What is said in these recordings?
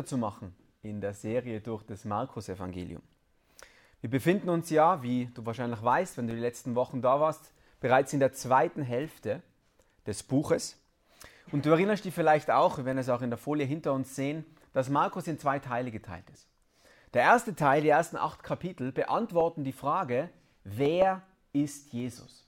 weiterzumachen in der Serie durch das Markus-Evangelium. Wir befinden uns ja, wie du wahrscheinlich weißt, wenn du die letzten Wochen da warst, bereits in der zweiten Hälfte des Buches. Und du erinnerst dich vielleicht auch, wir werden es auch in der Folie hinter uns sehen, dass Markus in zwei Teile geteilt ist. Der erste Teil, die ersten acht Kapitel, beantworten die Frage, wer ist Jesus?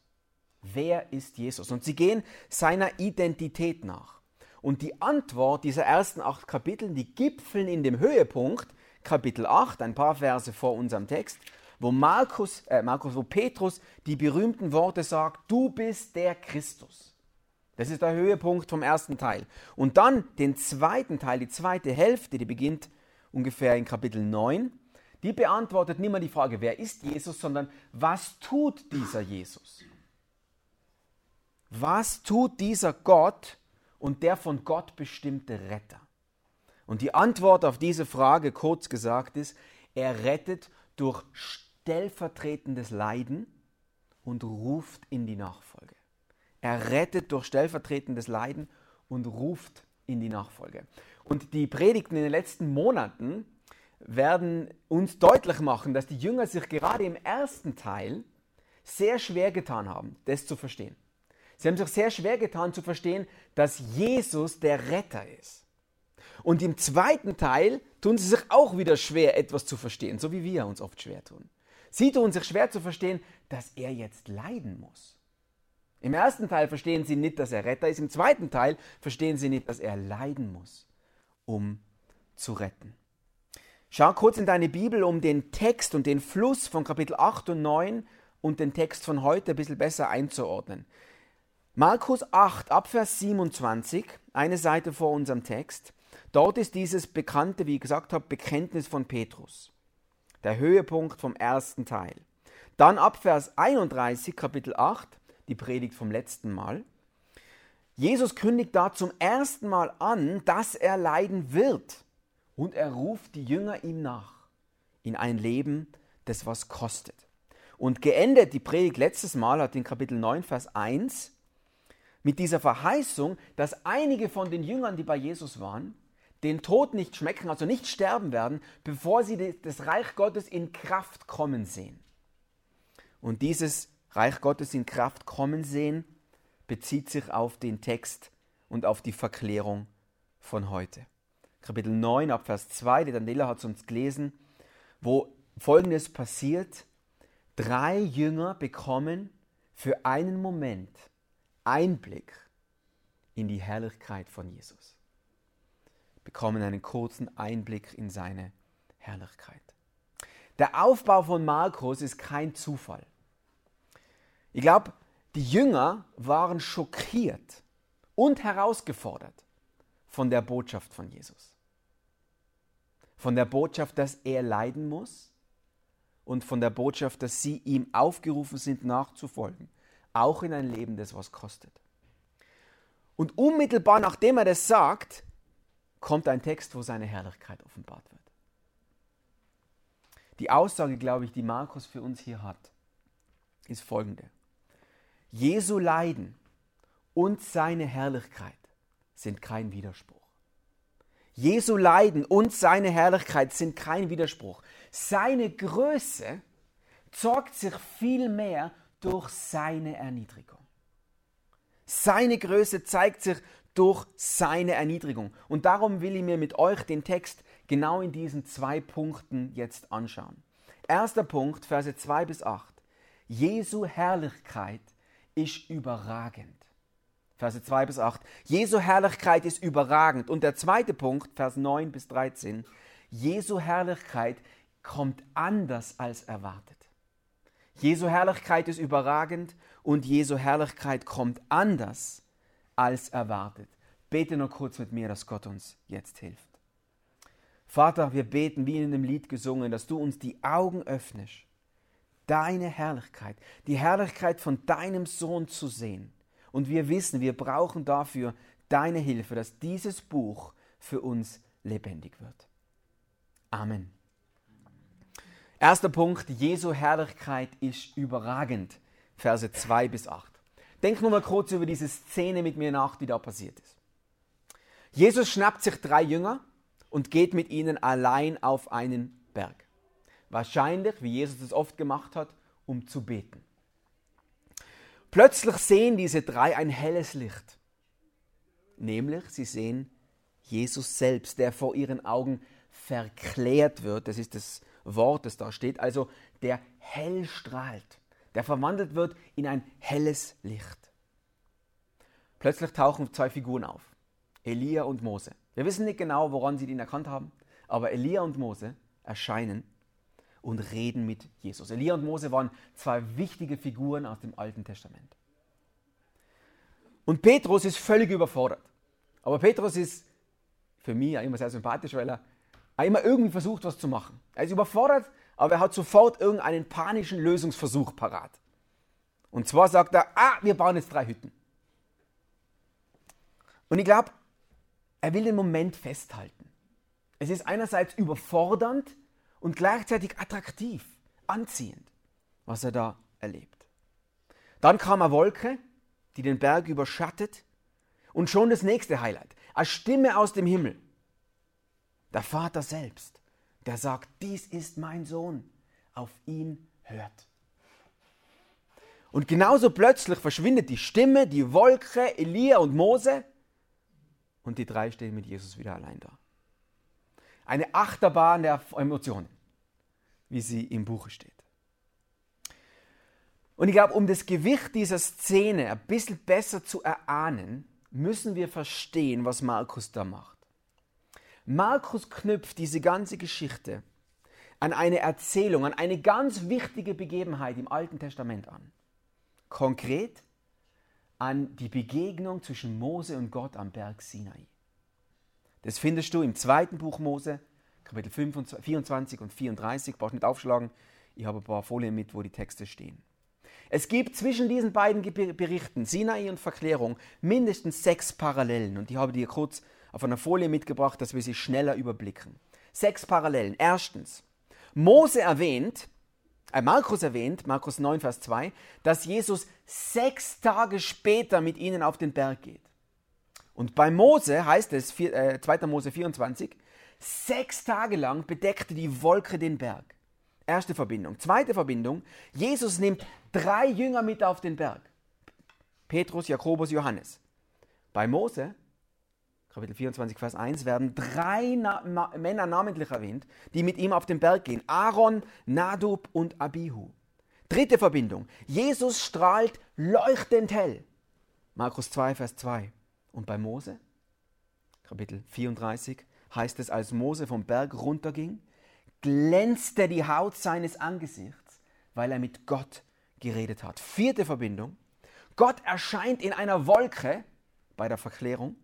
Wer ist Jesus? Und sie gehen seiner Identität nach. Und die Antwort dieser ersten acht Kapitel, die gipfeln in dem Höhepunkt, Kapitel 8, ein paar Verse vor unserem Text, wo Markus, äh, Markus, wo Petrus die berühmten Worte sagt, du bist der Christus. Das ist der Höhepunkt vom ersten Teil. Und dann den zweiten Teil, die zweite Hälfte, die beginnt ungefähr in Kapitel 9, die beantwortet nicht mehr die Frage, wer ist Jesus, sondern was tut dieser Jesus? Was tut dieser Gott, und der von Gott bestimmte Retter? Und die Antwort auf diese Frage, kurz gesagt, ist, er rettet durch stellvertretendes Leiden und ruft in die Nachfolge. Er rettet durch stellvertretendes Leiden und ruft in die Nachfolge. Und die Predigten in den letzten Monaten werden uns deutlich machen, dass die Jünger sich gerade im ersten Teil sehr schwer getan haben, das zu verstehen. Sie haben sich sehr schwer getan zu verstehen, dass Jesus der Retter ist. Und im zweiten Teil tun sie sich auch wieder schwer, etwas zu verstehen, so wie wir uns oft schwer tun. Sie tun sich schwer zu verstehen, dass er jetzt leiden muss. Im ersten Teil verstehen sie nicht, dass er Retter ist, im zweiten Teil verstehen sie nicht, dass er leiden muss, um zu retten. Schau kurz in deine Bibel, um den Text und den Fluss von Kapitel 8 und 9 und den Text von heute ein bisschen besser einzuordnen. Markus 8, Abvers 27, eine Seite vor unserem Text. Dort ist dieses bekannte, wie ich gesagt habe, Bekenntnis von Petrus. Der Höhepunkt vom ersten Teil. Dann Abvers 31, Kapitel 8, die Predigt vom letzten Mal. Jesus kündigt da zum ersten Mal an, dass er leiden wird. Und er ruft die Jünger ihm nach in ein Leben, das was kostet. Und geendet die Predigt letztes Mal hat in Kapitel 9, Vers 1 mit dieser Verheißung, dass einige von den Jüngern, die bei Jesus waren, den Tod nicht schmecken, also nicht sterben werden, bevor sie das Reich Gottes in Kraft kommen sehen. Und dieses Reich Gottes in Kraft kommen sehen bezieht sich auf den Text und auf die Verklärung von heute. Kapitel 9 ab Vers 2, die Daniela hat es uns gelesen, wo folgendes passiert. Drei Jünger bekommen für einen Moment Einblick in die Herrlichkeit von Jesus. Bekommen einen kurzen Einblick in seine Herrlichkeit. Der Aufbau von Markus ist kein Zufall. Ich glaube, die Jünger waren schockiert und herausgefordert von der Botschaft von Jesus. Von der Botschaft, dass er leiden muss und von der Botschaft, dass sie ihm aufgerufen sind nachzufolgen auch in ein Leben, das was kostet. Und unmittelbar nachdem er das sagt, kommt ein Text, wo seine Herrlichkeit offenbart wird. Die Aussage, glaube ich, die Markus für uns hier hat, ist folgende. Jesu Leiden und seine Herrlichkeit sind kein Widerspruch. Jesu Leiden und seine Herrlichkeit sind kein Widerspruch. Seine Größe sorgt sich vielmehr durch seine Erniedrigung. Seine Größe zeigt sich durch seine Erniedrigung. Und darum will ich mir mit euch den Text genau in diesen zwei Punkten jetzt anschauen. Erster Punkt, Verse 2 bis 8. Jesu Herrlichkeit ist überragend. Verse 2 bis 8. Jesu Herrlichkeit ist überragend. Und der zweite Punkt, Vers 9 bis 13. Jesu Herrlichkeit kommt anders als erwartet. Jesu Herrlichkeit ist überragend und Jesu Herrlichkeit kommt anders als erwartet. Bete nur kurz mit mir, dass Gott uns jetzt hilft. Vater, wir beten, wie in dem Lied gesungen, dass du uns die Augen öffnest, deine Herrlichkeit, die Herrlichkeit von deinem Sohn zu sehen. Und wir wissen, wir brauchen dafür deine Hilfe, dass dieses Buch für uns lebendig wird. Amen. Erster Punkt, Jesu Herrlichkeit ist überragend. Verse 2 bis 8. Denk nur mal kurz über diese Szene mit mir nach, die da passiert ist. Jesus schnappt sich drei Jünger und geht mit ihnen allein auf einen Berg. Wahrscheinlich, wie Jesus es oft gemacht hat, um zu beten. Plötzlich sehen diese drei ein helles Licht. Nämlich, sie sehen Jesus selbst, der vor ihren Augen verklärt wird. Das ist das Wort, das da steht. Also der hell strahlt, der verwandelt wird in ein helles Licht. Plötzlich tauchen zwei Figuren auf. Elia und Mose. Wir wissen nicht genau, woran sie ihn erkannt haben, aber Elia und Mose erscheinen und reden mit Jesus. Elia und Mose waren zwei wichtige Figuren aus dem Alten Testament. Und Petrus ist völlig überfordert. Aber Petrus ist für mich immer sehr sympathisch, weil er immer irgendwie versucht, was zu machen. Er ist überfordert, aber er hat sofort irgendeinen panischen Lösungsversuch parat. Und zwar sagt er, ah, wir bauen jetzt drei Hütten. Und ich glaube, er will den Moment festhalten. Es ist einerseits überfordernd und gleichzeitig attraktiv, anziehend, was er da erlebt. Dann kam eine Wolke, die den Berg überschattet und schon das nächste Highlight. Eine Stimme aus dem Himmel. Der Vater selbst, der sagt, dies ist mein Sohn, auf ihn hört. Und genauso plötzlich verschwindet die Stimme, die Wolke, Elia und Mose und die drei stehen mit Jesus wieder allein da. Eine Achterbahn der Emotionen, wie sie im Buche steht. Und ich glaube, um das Gewicht dieser Szene ein bisschen besser zu erahnen, müssen wir verstehen, was Markus da macht. Markus knüpft diese ganze Geschichte an eine Erzählung, an eine ganz wichtige Begebenheit im Alten Testament an. Konkret an die Begegnung zwischen Mose und Gott am Berg Sinai. Das findest du im zweiten Buch Mose, Kapitel 24 und 34. Brauchst nicht aufschlagen, ich habe ein paar Folien mit, wo die Texte stehen. Es gibt zwischen diesen beiden Berichten, Sinai und Verklärung, mindestens sechs Parallelen. Und ich habe dir kurz auf einer Folie mitgebracht, dass wir sie schneller überblicken. Sechs Parallelen. Erstens, Mose erwähnt, äh, Markus erwähnt, Markus 9, Vers 2, dass Jesus sechs Tage später mit ihnen auf den Berg geht. Und bei Mose heißt es, äh, 2. Mose 24, sechs Tage lang bedeckte die Wolke den Berg. Erste Verbindung. Zweite Verbindung, Jesus nimmt drei Jünger mit auf den Berg. Petrus, Jakobus, Johannes. Bei Mose, Kapitel 24, Vers 1, werden drei Na Männer namentlich erwähnt, die mit ihm auf den Berg gehen. Aaron, Nadub und Abihu. Dritte Verbindung. Jesus strahlt leuchtend hell. Markus 2, Vers 2. Und bei Mose, Kapitel 34, heißt es, als Mose vom Berg runterging, glänzte die Haut seines Angesichts, weil er mit Gott geredet hat. Vierte Verbindung. Gott erscheint in einer Wolke bei der Verklärung.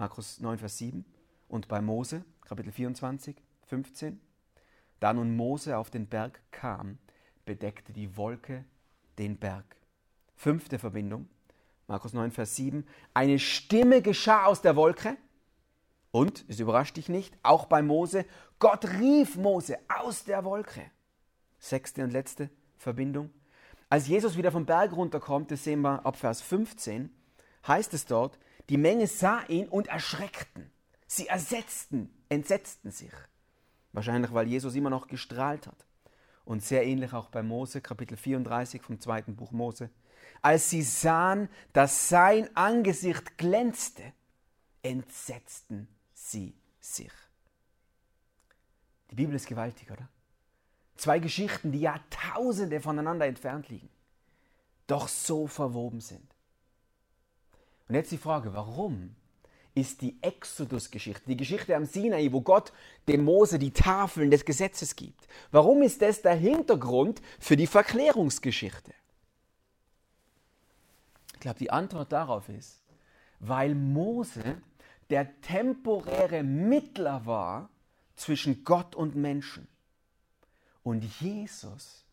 Markus 9, Vers 7. Und bei Mose, Kapitel 24, 15. Da nun Mose auf den Berg kam, bedeckte die Wolke den Berg. Fünfte Verbindung. Markus 9, Vers 7. Eine Stimme geschah aus der Wolke. Und, es überrascht dich nicht, auch bei Mose, Gott rief Mose aus der Wolke. Sechste und letzte Verbindung. Als Jesus wieder vom Berg runterkommt, das sehen wir ab Vers 15, heißt es dort, die Menge sah ihn und erschreckten. Sie ersetzten, entsetzten sich. Wahrscheinlich, weil Jesus immer noch gestrahlt hat. Und sehr ähnlich auch bei Mose, Kapitel 34 vom zweiten Buch Mose. Als sie sahen, dass sein Angesicht glänzte, entsetzten sie sich. Die Bibel ist gewaltig, oder? Zwei Geschichten, die Jahrtausende voneinander entfernt liegen, doch so verwoben sind. Und jetzt die Frage, warum ist die Exodus-Geschichte, die Geschichte am Sinai, wo Gott dem Mose die Tafeln des Gesetzes gibt, warum ist das der Hintergrund für die Verklärungsgeschichte? Ich glaube, die Antwort darauf ist, weil Mose der temporäre Mittler war zwischen Gott und Menschen und Jesus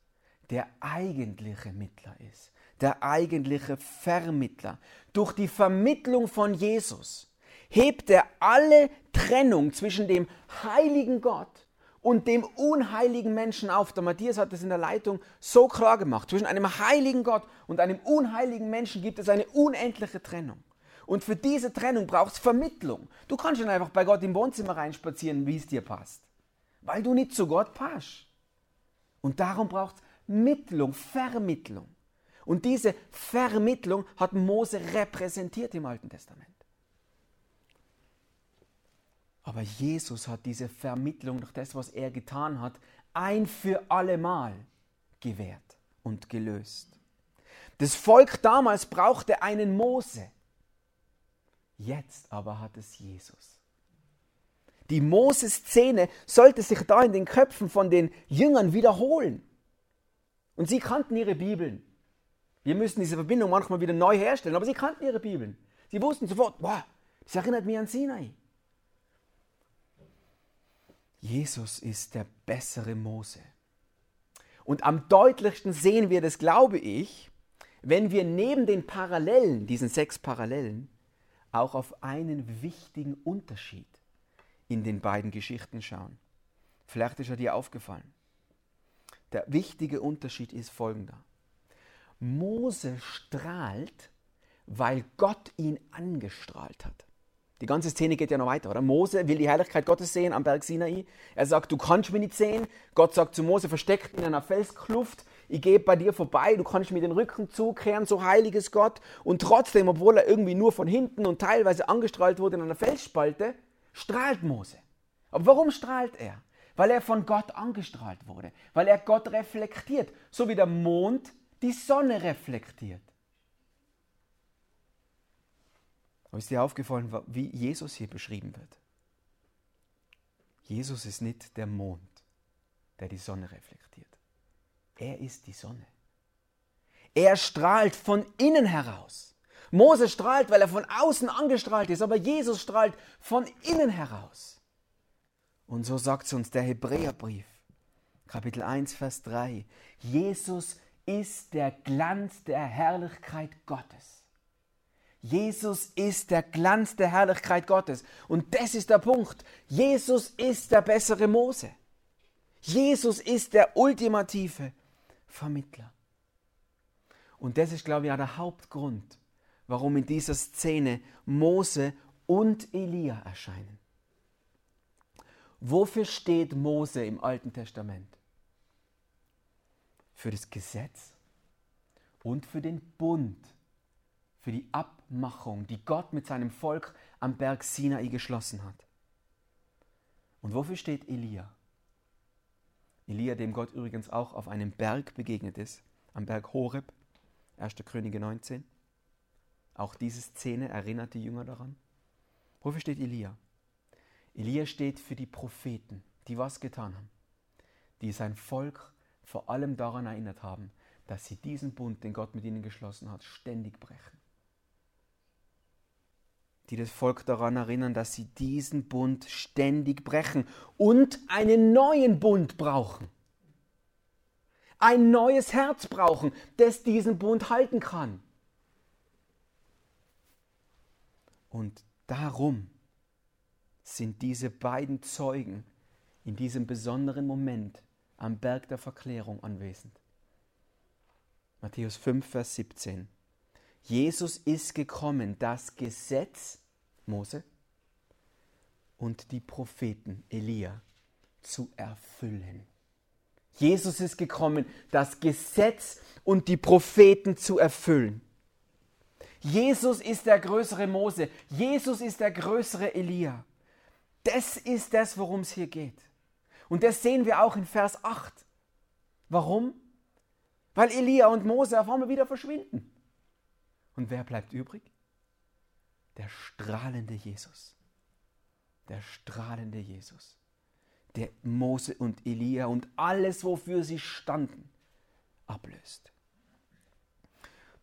der eigentliche Mittler ist, der eigentliche Vermittler. Durch die Vermittlung von Jesus hebt er alle Trennung zwischen dem heiligen Gott und dem unheiligen Menschen auf. Der Matthias hat das in der Leitung so klar gemacht. Zwischen einem heiligen Gott und einem unheiligen Menschen gibt es eine unendliche Trennung. Und für diese Trennung braucht es Vermittlung. Du kannst nicht einfach bei Gott im Wohnzimmer reinspazieren, wie es dir passt. Weil du nicht zu Gott passt. Und darum braucht es Mittlung, Vermittlung. Und diese Vermittlung hat Mose repräsentiert im Alten Testament. Aber Jesus hat diese Vermittlung durch das, was er getan hat, ein für allemal gewährt und gelöst. Das Volk damals brauchte einen Mose. Jetzt aber hat es Jesus. Die Mose-Szene sollte sich da in den Köpfen von den Jüngern wiederholen. Und sie kannten ihre Bibeln. Wir müssen diese Verbindung manchmal wieder neu herstellen, aber sie kannten ihre Bibeln. Sie wussten sofort, wow, das erinnert mich an Sinai. Jesus ist der bessere Mose. Und am deutlichsten sehen wir das, glaube ich, wenn wir neben den Parallelen, diesen sechs Parallelen, auch auf einen wichtigen Unterschied in den beiden Geschichten schauen. Vielleicht ist er dir aufgefallen. Der wichtige Unterschied ist folgender. Mose strahlt, weil Gott ihn angestrahlt hat. Die ganze Szene geht ja noch weiter, oder? Mose will die Herrlichkeit Gottes sehen am Berg Sinai. Er sagt, du kannst mich nicht sehen. Gott sagt zu Mose, versteckt in einer Felskluft. Ich gehe bei dir vorbei, du kannst mir den Rücken zukehren, so heiliges Gott. Und trotzdem, obwohl er irgendwie nur von hinten und teilweise angestrahlt wurde in einer Felsspalte, strahlt Mose. Aber warum strahlt er? Weil er von Gott angestrahlt wurde. Weil er Gott reflektiert. So wie der Mond die Sonne reflektiert. Aber ist dir aufgefallen, wie Jesus hier beschrieben wird? Jesus ist nicht der Mond, der die Sonne reflektiert. Er ist die Sonne. Er strahlt von innen heraus. Mose strahlt, weil er von außen angestrahlt ist, aber Jesus strahlt von innen heraus. Und so sagt es uns der Hebräerbrief, Kapitel 1, Vers 3. Jesus ist der Glanz der Herrlichkeit Gottes. Jesus ist der Glanz der Herrlichkeit Gottes. Und das ist der Punkt. Jesus ist der bessere Mose. Jesus ist der ultimative Vermittler. Und das ist, glaube ich, auch der Hauptgrund, warum in dieser Szene Mose und Elia erscheinen. Wofür steht Mose im Alten Testament? Für das Gesetz und für den Bund, für die Abmachung, die Gott mit seinem Volk am Berg Sinai geschlossen hat. Und wofür steht Elia? Elia, dem Gott übrigens auch auf einem Berg begegnet ist, am Berg Horeb, 1. Könige 19. Auch diese Szene erinnert die Jünger daran. Wofür steht Elia? Elia steht für die Propheten, die was getan haben, die sein Volk vor allem daran erinnert haben, dass sie diesen Bund, den Gott mit ihnen geschlossen hat, ständig brechen. Die das Volk daran erinnern, dass sie diesen Bund ständig brechen und einen neuen Bund brauchen. Ein neues Herz brauchen, das diesen Bund halten kann. Und darum sind diese beiden Zeugen in diesem besonderen Moment am Berg der Verklärung anwesend. Matthäus 5, Vers 17. Jesus ist gekommen, das Gesetz Mose und die Propheten Elia zu erfüllen. Jesus ist gekommen, das Gesetz und die Propheten zu erfüllen. Jesus ist der größere Mose. Jesus ist der größere Elia. Das ist das, worum es hier geht. Und das sehen wir auch in Vers 8. Warum? Weil Elia und Mose auf einmal wieder verschwinden. Und wer bleibt übrig? Der strahlende Jesus. Der strahlende Jesus. Der Mose und Elia und alles, wofür sie standen, ablöst.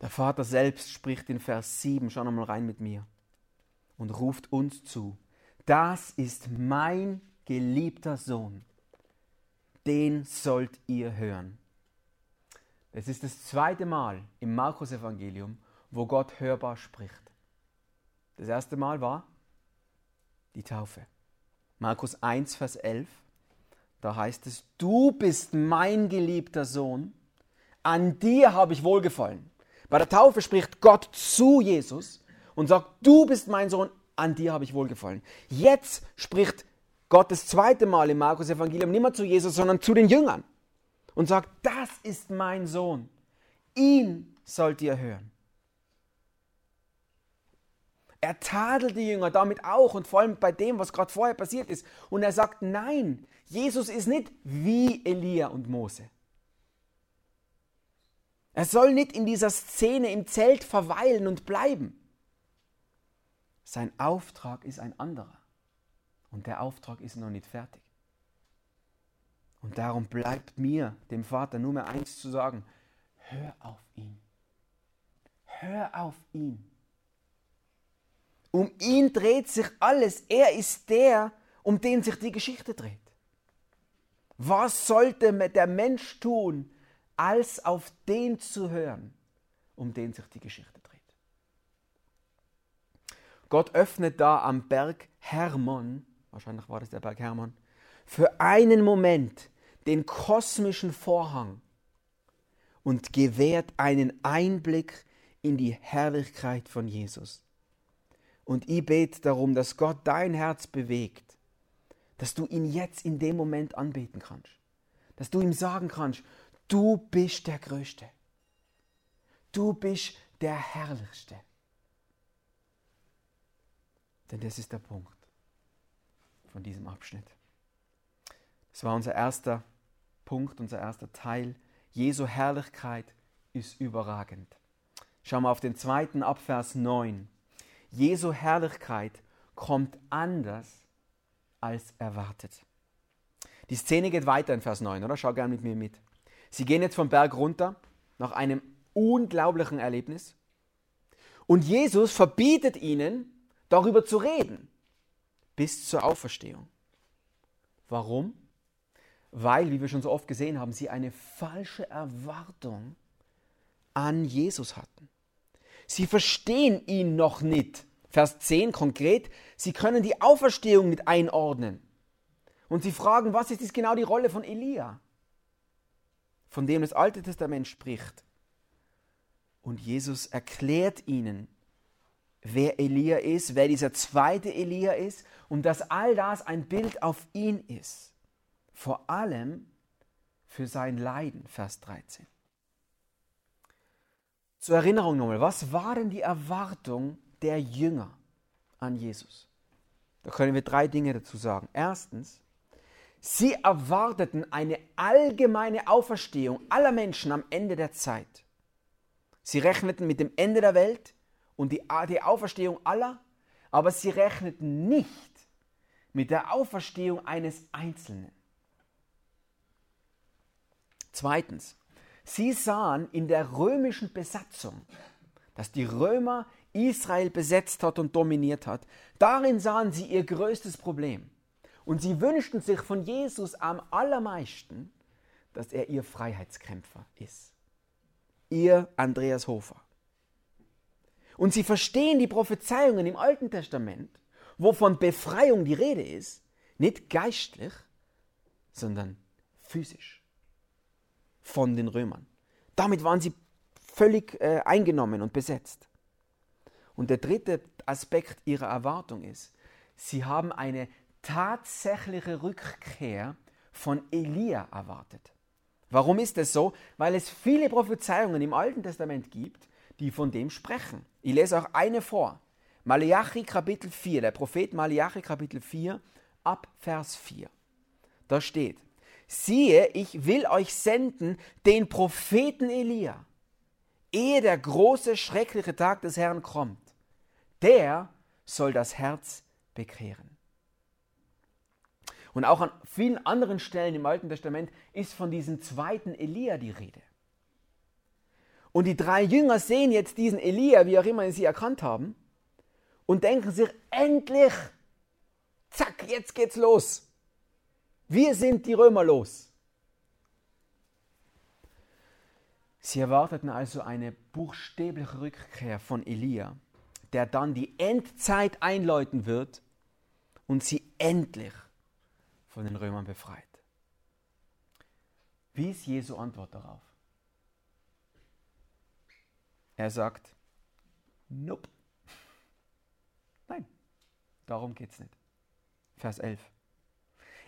Der Vater selbst spricht in Vers 7, schau mal rein mit mir, und ruft uns zu. Das ist mein geliebter Sohn, den sollt ihr hören. Es ist das zweite Mal im Markus-Evangelium, wo Gott hörbar spricht. Das erste Mal war die Taufe. Markus 1, Vers 11. Da heißt es, du bist mein geliebter Sohn, an dir habe ich wohlgefallen. Bei der Taufe spricht Gott zu Jesus und sagt, du bist mein Sohn, an dir habe ich wohlgefallen. Jetzt spricht Gott das zweite Mal im Markus Evangelium nicht mehr zu Jesus, sondern zu den Jüngern und sagt, das ist mein Sohn. Ihn sollt ihr hören. Er tadelt die Jünger damit auch und vor allem bei dem, was gerade vorher passiert ist. Und er sagt, nein, Jesus ist nicht wie Elia und Mose. Er soll nicht in dieser Szene im Zelt verweilen und bleiben. Sein Auftrag ist ein anderer. Und der Auftrag ist noch nicht fertig. Und darum bleibt mir, dem Vater, nur mehr eins zu sagen. Hör auf ihn. Hör auf ihn. Um ihn dreht sich alles. Er ist der, um den sich die Geschichte dreht. Was sollte der Mensch tun, als auf den zu hören, um den sich die Geschichte dreht? Gott öffnet da am Berg Hermon, wahrscheinlich war das der Berg Hermon, für einen Moment den kosmischen Vorhang und gewährt einen Einblick in die Herrlichkeit von Jesus. Und ich bete darum, dass Gott dein Herz bewegt, dass du ihn jetzt in dem Moment anbeten kannst. Dass du ihm sagen kannst, du bist der Größte. Du bist der Herrlichste. Denn das ist der Punkt von diesem Abschnitt. Das war unser erster Punkt, unser erster Teil. Jesu Herrlichkeit ist überragend. Schau mal auf den zweiten Abvers 9. Jesu Herrlichkeit kommt anders als erwartet. Die Szene geht weiter in Vers 9, oder? Schau gerne mit mir mit. Sie gehen jetzt vom Berg runter nach einem unglaublichen Erlebnis. Und Jesus verbietet ihnen, darüber zu reden, bis zur Auferstehung. Warum? Weil, wie wir schon so oft gesehen haben, sie eine falsche Erwartung an Jesus hatten. Sie verstehen ihn noch nicht. Vers 10 konkret, sie können die Auferstehung nicht einordnen. Und sie fragen, was ist genau die Rolle von Elia, von dem das Alte Testament spricht. Und Jesus erklärt ihnen, wer Elia ist, wer dieser zweite Elia ist und dass all das ein Bild auf ihn ist. Vor allem für sein Leiden, Vers 13. Zur Erinnerung nochmal, was waren die Erwartungen der Jünger an Jesus? Da können wir drei Dinge dazu sagen. Erstens, sie erwarteten eine allgemeine Auferstehung aller Menschen am Ende der Zeit. Sie rechneten mit dem Ende der Welt und die, die Auferstehung aller, aber sie rechneten nicht mit der Auferstehung eines Einzelnen. Zweitens, Sie sahen in der römischen Besatzung, dass die Römer Israel besetzt hat und dominiert hat, darin sahen sie ihr größtes Problem. Und sie wünschten sich von Jesus am allermeisten, dass er ihr Freiheitskämpfer ist. Ihr Andreas Hofer. Und sie verstehen die Prophezeiungen im Alten Testament, wovon Befreiung die Rede ist, nicht geistlich, sondern physisch von den Römern. Damit waren sie völlig äh, eingenommen und besetzt. Und der dritte Aspekt ihrer Erwartung ist, sie haben eine tatsächliche Rückkehr von Elia erwartet. Warum ist das so? Weil es viele Prophezeiungen im Alten Testament gibt, die von dem sprechen. Ich lese auch eine vor. Malachi Kapitel 4, der Prophet Malachi Kapitel 4 ab Vers 4. Da steht, siehe, ich will euch senden den Propheten Elia, ehe der große, schreckliche Tag des Herrn kommt. Der soll das Herz bekehren. Und auch an vielen anderen Stellen im Alten Testament ist von diesem zweiten Elia die Rede. Und die drei Jünger sehen jetzt diesen Elia, wie auch immer sie erkannt haben, und denken sich, endlich, zack, jetzt geht's los. Wir sind die Römer los. Sie erwarteten also eine buchstäbliche Rückkehr von Elia, der dann die Endzeit einläuten wird und sie endlich von den Römern befreit. Wie ist Jesu Antwort darauf? Er sagt, nope. Darum geht es nicht. Vers 11.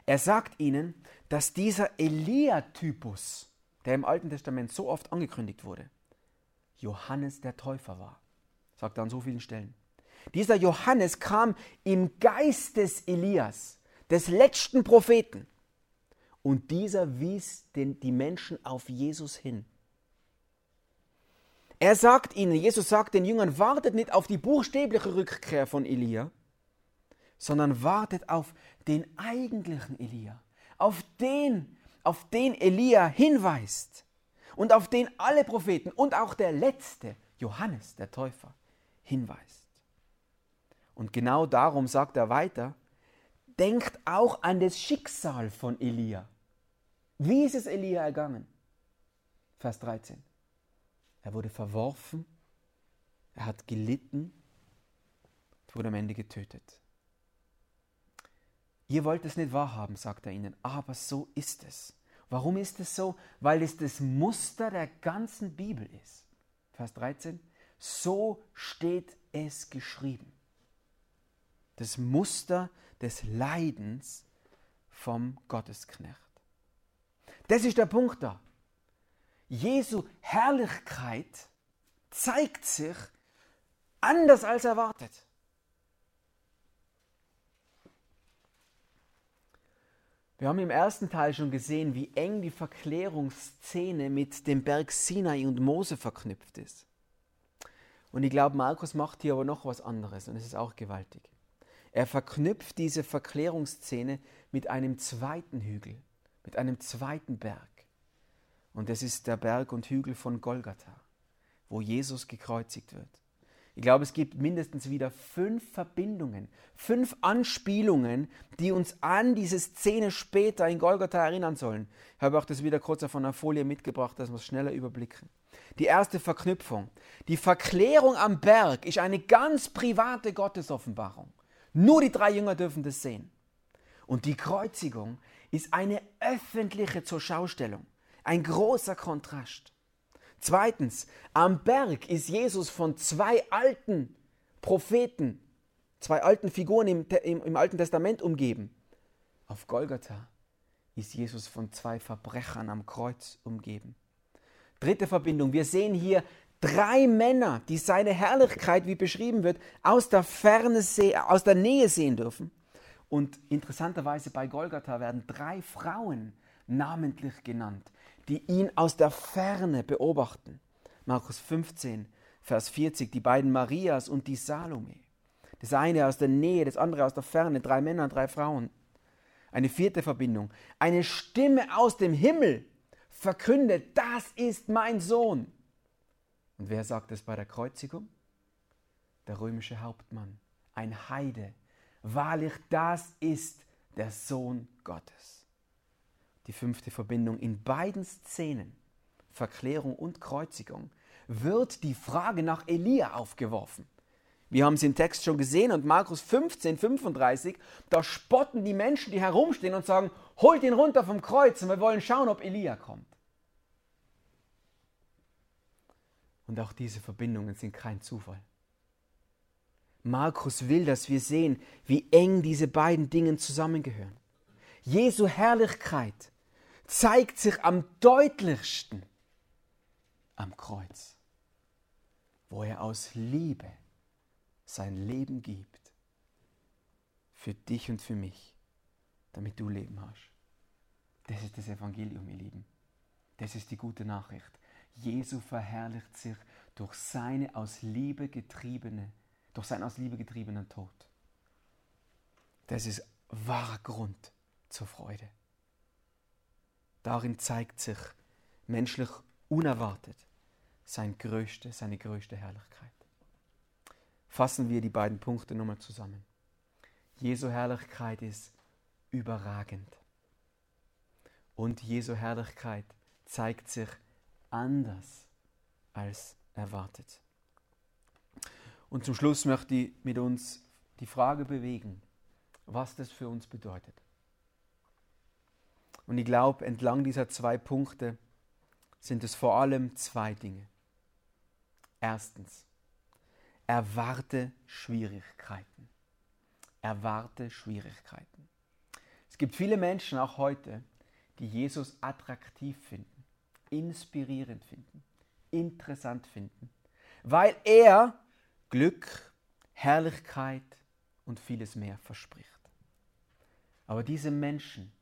Er sagt ihnen, dass dieser Elia-Typus, der im Alten Testament so oft angekündigt wurde, Johannes der Täufer war. Sagt er an so vielen Stellen. Dieser Johannes kam im Geist des Elias, des letzten Propheten. Und dieser wies den, die Menschen auf Jesus hin. Er sagt ihnen, Jesus sagt den Jüngern, wartet nicht auf die buchstäbliche Rückkehr von Elia, sondern wartet auf den eigentlichen Elia, auf den, auf den Elia hinweist und auf den alle Propheten und auch der letzte, Johannes der Täufer, hinweist. Und genau darum sagt er weiter, denkt auch an das Schicksal von Elia. Wie ist es Elia ergangen? Vers 13. Er wurde verworfen, er hat gelitten, wurde am Ende getötet. Ihr wollt es nicht wahrhaben, sagt er ihnen, aber so ist es. Warum ist es so? Weil es das Muster der ganzen Bibel ist. Vers 13, so steht es geschrieben. Das Muster des Leidens vom Gottesknecht. Das ist der Punkt da. Jesu Herrlichkeit zeigt sich anders als erwartet. Wir haben im ersten Teil schon gesehen, wie eng die Verklärungsszene mit dem Berg Sinai und Mose verknüpft ist. Und ich glaube, Markus macht hier aber noch was anderes und es ist auch gewaltig. Er verknüpft diese Verklärungsszene mit einem zweiten Hügel, mit einem zweiten Berg. Und das ist der Berg und Hügel von Golgatha, wo Jesus gekreuzigt wird. Ich glaube, es gibt mindestens wieder fünf Verbindungen, fünf Anspielungen, die uns an diese Szene später in Golgatha erinnern sollen. Ich habe auch das wieder kurz auf einer Folie mitgebracht, dass wir es schneller überblicken. Die erste Verknüpfung. Die Verklärung am Berg ist eine ganz private Gottesoffenbarung. Nur die drei Jünger dürfen das sehen. Und die Kreuzigung ist eine öffentliche Zurschaustellung. Ein großer Kontrast. Zweitens, am Berg ist Jesus von zwei alten Propheten, zwei alten Figuren im, im, im Alten Testament umgeben. Auf Golgatha ist Jesus von zwei Verbrechern am Kreuz umgeben. Dritte Verbindung, wir sehen hier drei Männer, die seine Herrlichkeit, wie beschrieben wird, aus der Ferne, aus der Nähe sehen dürfen. Und interessanterweise bei Golgatha werden drei Frauen namentlich genannt, die ihn aus der Ferne beobachten. Markus 15, Vers 40, die beiden Marias und die Salome. Das eine aus der Nähe, das andere aus der Ferne, drei Männer, drei Frauen. Eine vierte Verbindung. Eine Stimme aus dem Himmel verkündet, das ist mein Sohn. Und wer sagt es bei der Kreuzigung? Der römische Hauptmann, ein Heide. Wahrlich, das ist der Sohn Gottes die fünfte Verbindung. In beiden Szenen, Verklärung und Kreuzigung, wird die Frage nach Elia aufgeworfen. Wir haben es im Text schon gesehen und Markus 15, 35, da spotten die Menschen, die herumstehen und sagen, holt ihn runter vom Kreuz und wir wollen schauen, ob Elia kommt. Und auch diese Verbindungen sind kein Zufall. Markus will, dass wir sehen, wie eng diese beiden Dinge zusammengehören. Jesu Herrlichkeit zeigt sich am deutlichsten am Kreuz, wo er aus Liebe sein Leben gibt für dich und für mich, damit du Leben hast. Das ist das Evangelium, ihr Lieben. Das ist die gute Nachricht. Jesu verherrlicht sich durch seine aus Liebe getriebene, durch seinen aus Liebe getriebenen Tod. Das ist wahrer Grund zur Freude. Darin zeigt sich menschlich unerwartet sein größte, seine größte Herrlichkeit. Fassen wir die beiden Punkte nochmal zusammen. Jesu Herrlichkeit ist überragend. Und Jesu Herrlichkeit zeigt sich anders als erwartet. Und zum Schluss möchte ich mit uns die Frage bewegen, was das für uns bedeutet. Und ich glaube, entlang dieser zwei Punkte sind es vor allem zwei Dinge. Erstens, erwarte Schwierigkeiten. Erwarte Schwierigkeiten. Es gibt viele Menschen auch heute, die Jesus attraktiv finden, inspirierend finden, interessant finden, weil er Glück, Herrlichkeit und vieles mehr verspricht. Aber diese Menschen,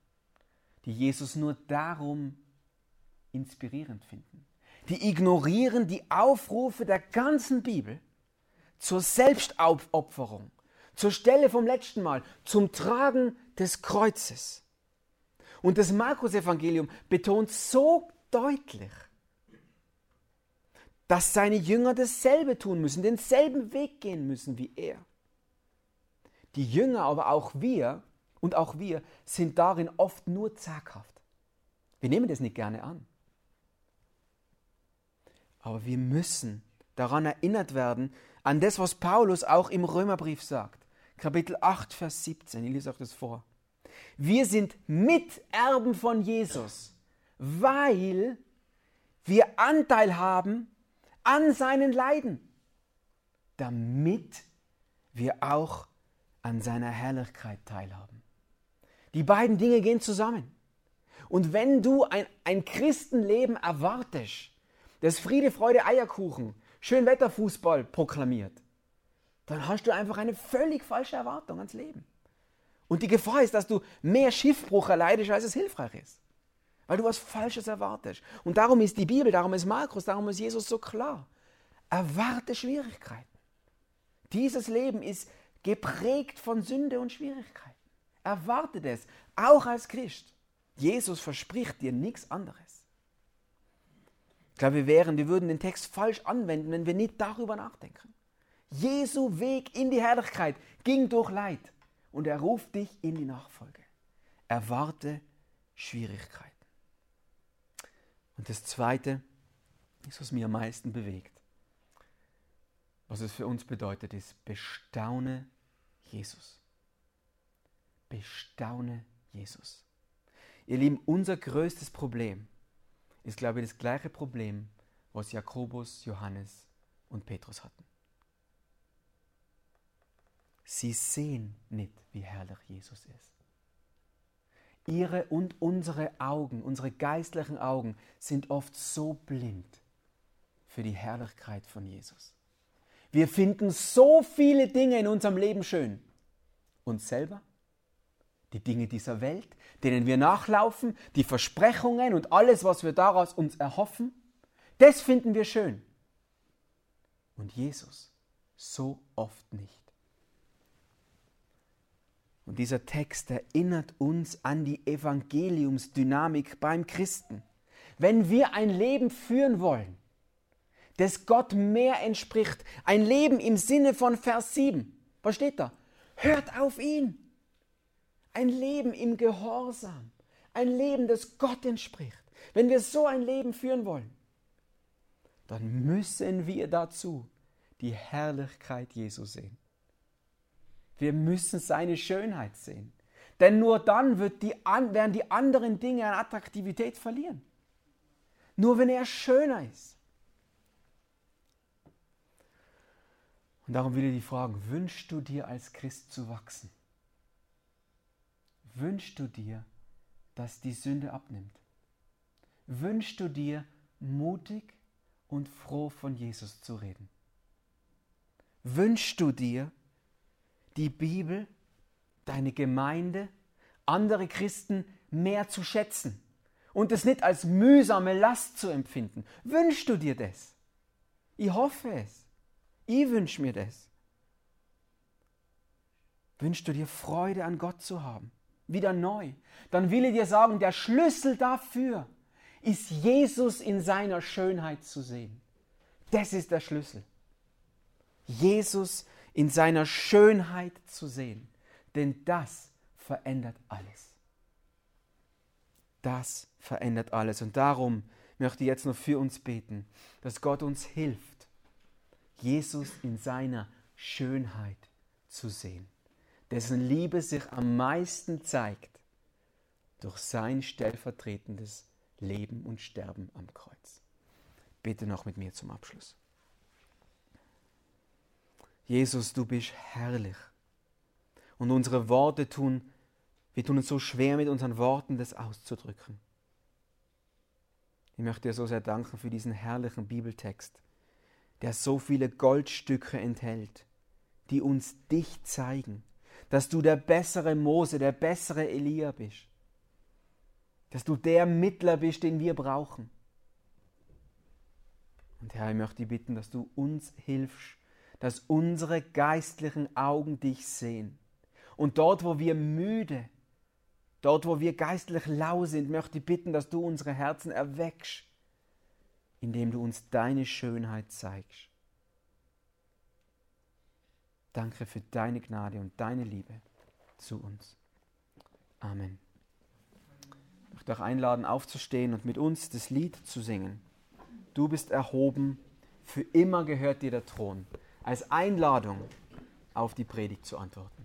die Jesus nur darum inspirierend finden, die ignorieren die Aufrufe der ganzen Bibel zur Selbstaufopferung, zur Stelle vom letzten Mal, zum Tragen des Kreuzes. Und das Markus-Evangelium betont so deutlich, dass seine Jünger dasselbe tun müssen, denselben Weg gehen müssen wie er. Die Jünger, aber auch wir und auch wir sind darin oft nur zaghaft. Wir nehmen das nicht gerne an. Aber wir müssen daran erinnert werden, an das, was Paulus auch im Römerbrief sagt. Kapitel 8, Vers 17. Ich lese auch das vor. Wir sind Miterben von Jesus, weil wir Anteil haben an seinen Leiden, damit wir auch an seiner Herrlichkeit teilhaben. Die beiden Dinge gehen zusammen. Und wenn du ein, ein Christenleben erwartest, das Friede, Freude, Eierkuchen, Schönwetterfußball proklamiert, dann hast du einfach eine völlig falsche Erwartung ans Leben. Und die Gefahr ist, dass du mehr Schiffbruch erleidest, als es hilfreich ist. Weil du was Falsches erwartest. Und darum ist die Bibel, darum ist Markus, darum ist Jesus so klar. Erwarte Schwierigkeiten. Dieses Leben ist geprägt von Sünde und Schwierigkeiten. Erwarte das, auch als Christ. Jesus verspricht dir nichts anderes. Ich glaube, wir wären, wir würden den Text falsch anwenden, wenn wir nicht darüber nachdenken. Jesu Weg in die Herrlichkeit ging durch Leid und er ruft dich in die Nachfolge. Erwarte Schwierigkeiten. Und das Zweite ist, was mir am meisten bewegt. Was es für uns bedeutet, ist, bestaune Jesus. Bestaune Jesus. Ihr Lieben, unser größtes Problem ist, glaube ich, das gleiche Problem, was Jakobus, Johannes und Petrus hatten. Sie sehen nicht, wie herrlich Jesus ist. Ihre und unsere Augen, unsere geistlichen Augen sind oft so blind für die Herrlichkeit von Jesus. Wir finden so viele Dinge in unserem Leben schön. Uns selber, die Dinge dieser Welt, denen wir nachlaufen, die Versprechungen und alles, was wir daraus uns erhoffen, das finden wir schön. Und Jesus so oft nicht. Und dieser Text erinnert uns an die Evangeliumsdynamik beim Christen. Wenn wir ein Leben führen wollen, das Gott mehr entspricht, ein Leben im Sinne von Vers 7, was steht da? Hört auf ihn. Ein Leben im Gehorsam, ein Leben, das Gott entspricht. Wenn wir so ein Leben führen wollen, dann müssen wir dazu die Herrlichkeit Jesu sehen. Wir müssen seine Schönheit sehen. Denn nur dann die, werden die anderen Dinge an Attraktivität verlieren. Nur wenn er schöner ist. Und darum will ich dich fragen, wünschst du dir als Christ zu wachsen? Wünschst du dir, dass die Sünde abnimmt? Wünschst du dir, mutig und froh von Jesus zu reden? Wünschst du dir, die Bibel, deine Gemeinde, andere Christen mehr zu schätzen und es nicht als mühsame Last zu empfinden. Wünschst du dir das? Ich hoffe es. Ich wünsche mir das. Wünschst du dir Freude an Gott zu haben? Wieder neu. Dann will ich dir sagen, der Schlüssel dafür ist Jesus in seiner Schönheit zu sehen. Das ist der Schlüssel. Jesus in seiner Schönheit zu sehen. Denn das verändert alles. Das verändert alles. Und darum möchte ich jetzt noch für uns beten, dass Gott uns hilft, Jesus in seiner Schönheit zu sehen, dessen Liebe sich am meisten zeigt durch sein stellvertretendes Leben und Sterben am Kreuz. Bitte noch mit mir zum Abschluss. Jesus, du bist herrlich. Und unsere Worte tun, wir tun uns so schwer mit unseren Worten, das auszudrücken. Ich möchte dir so sehr danken für diesen herrlichen Bibeltext, der so viele Goldstücke enthält, die uns dich zeigen, dass du der bessere Mose, der bessere Elia bist, dass du der Mittler bist, den wir brauchen. Und Herr, ich möchte dich bitten, dass du uns hilfst, dass unsere geistlichen Augen dich sehen. Und dort, wo wir müde, dort, wo wir geistlich lau sind, möchte ich bitten, dass du unsere Herzen erweckst, indem du uns deine Schönheit zeigst. Danke für deine Gnade und deine Liebe zu uns. Amen. Ich möchte auch einladen, aufzustehen und mit uns das Lied zu singen. Du bist erhoben, für immer gehört dir der Thron, als Einladung auf die Predigt zu antworten.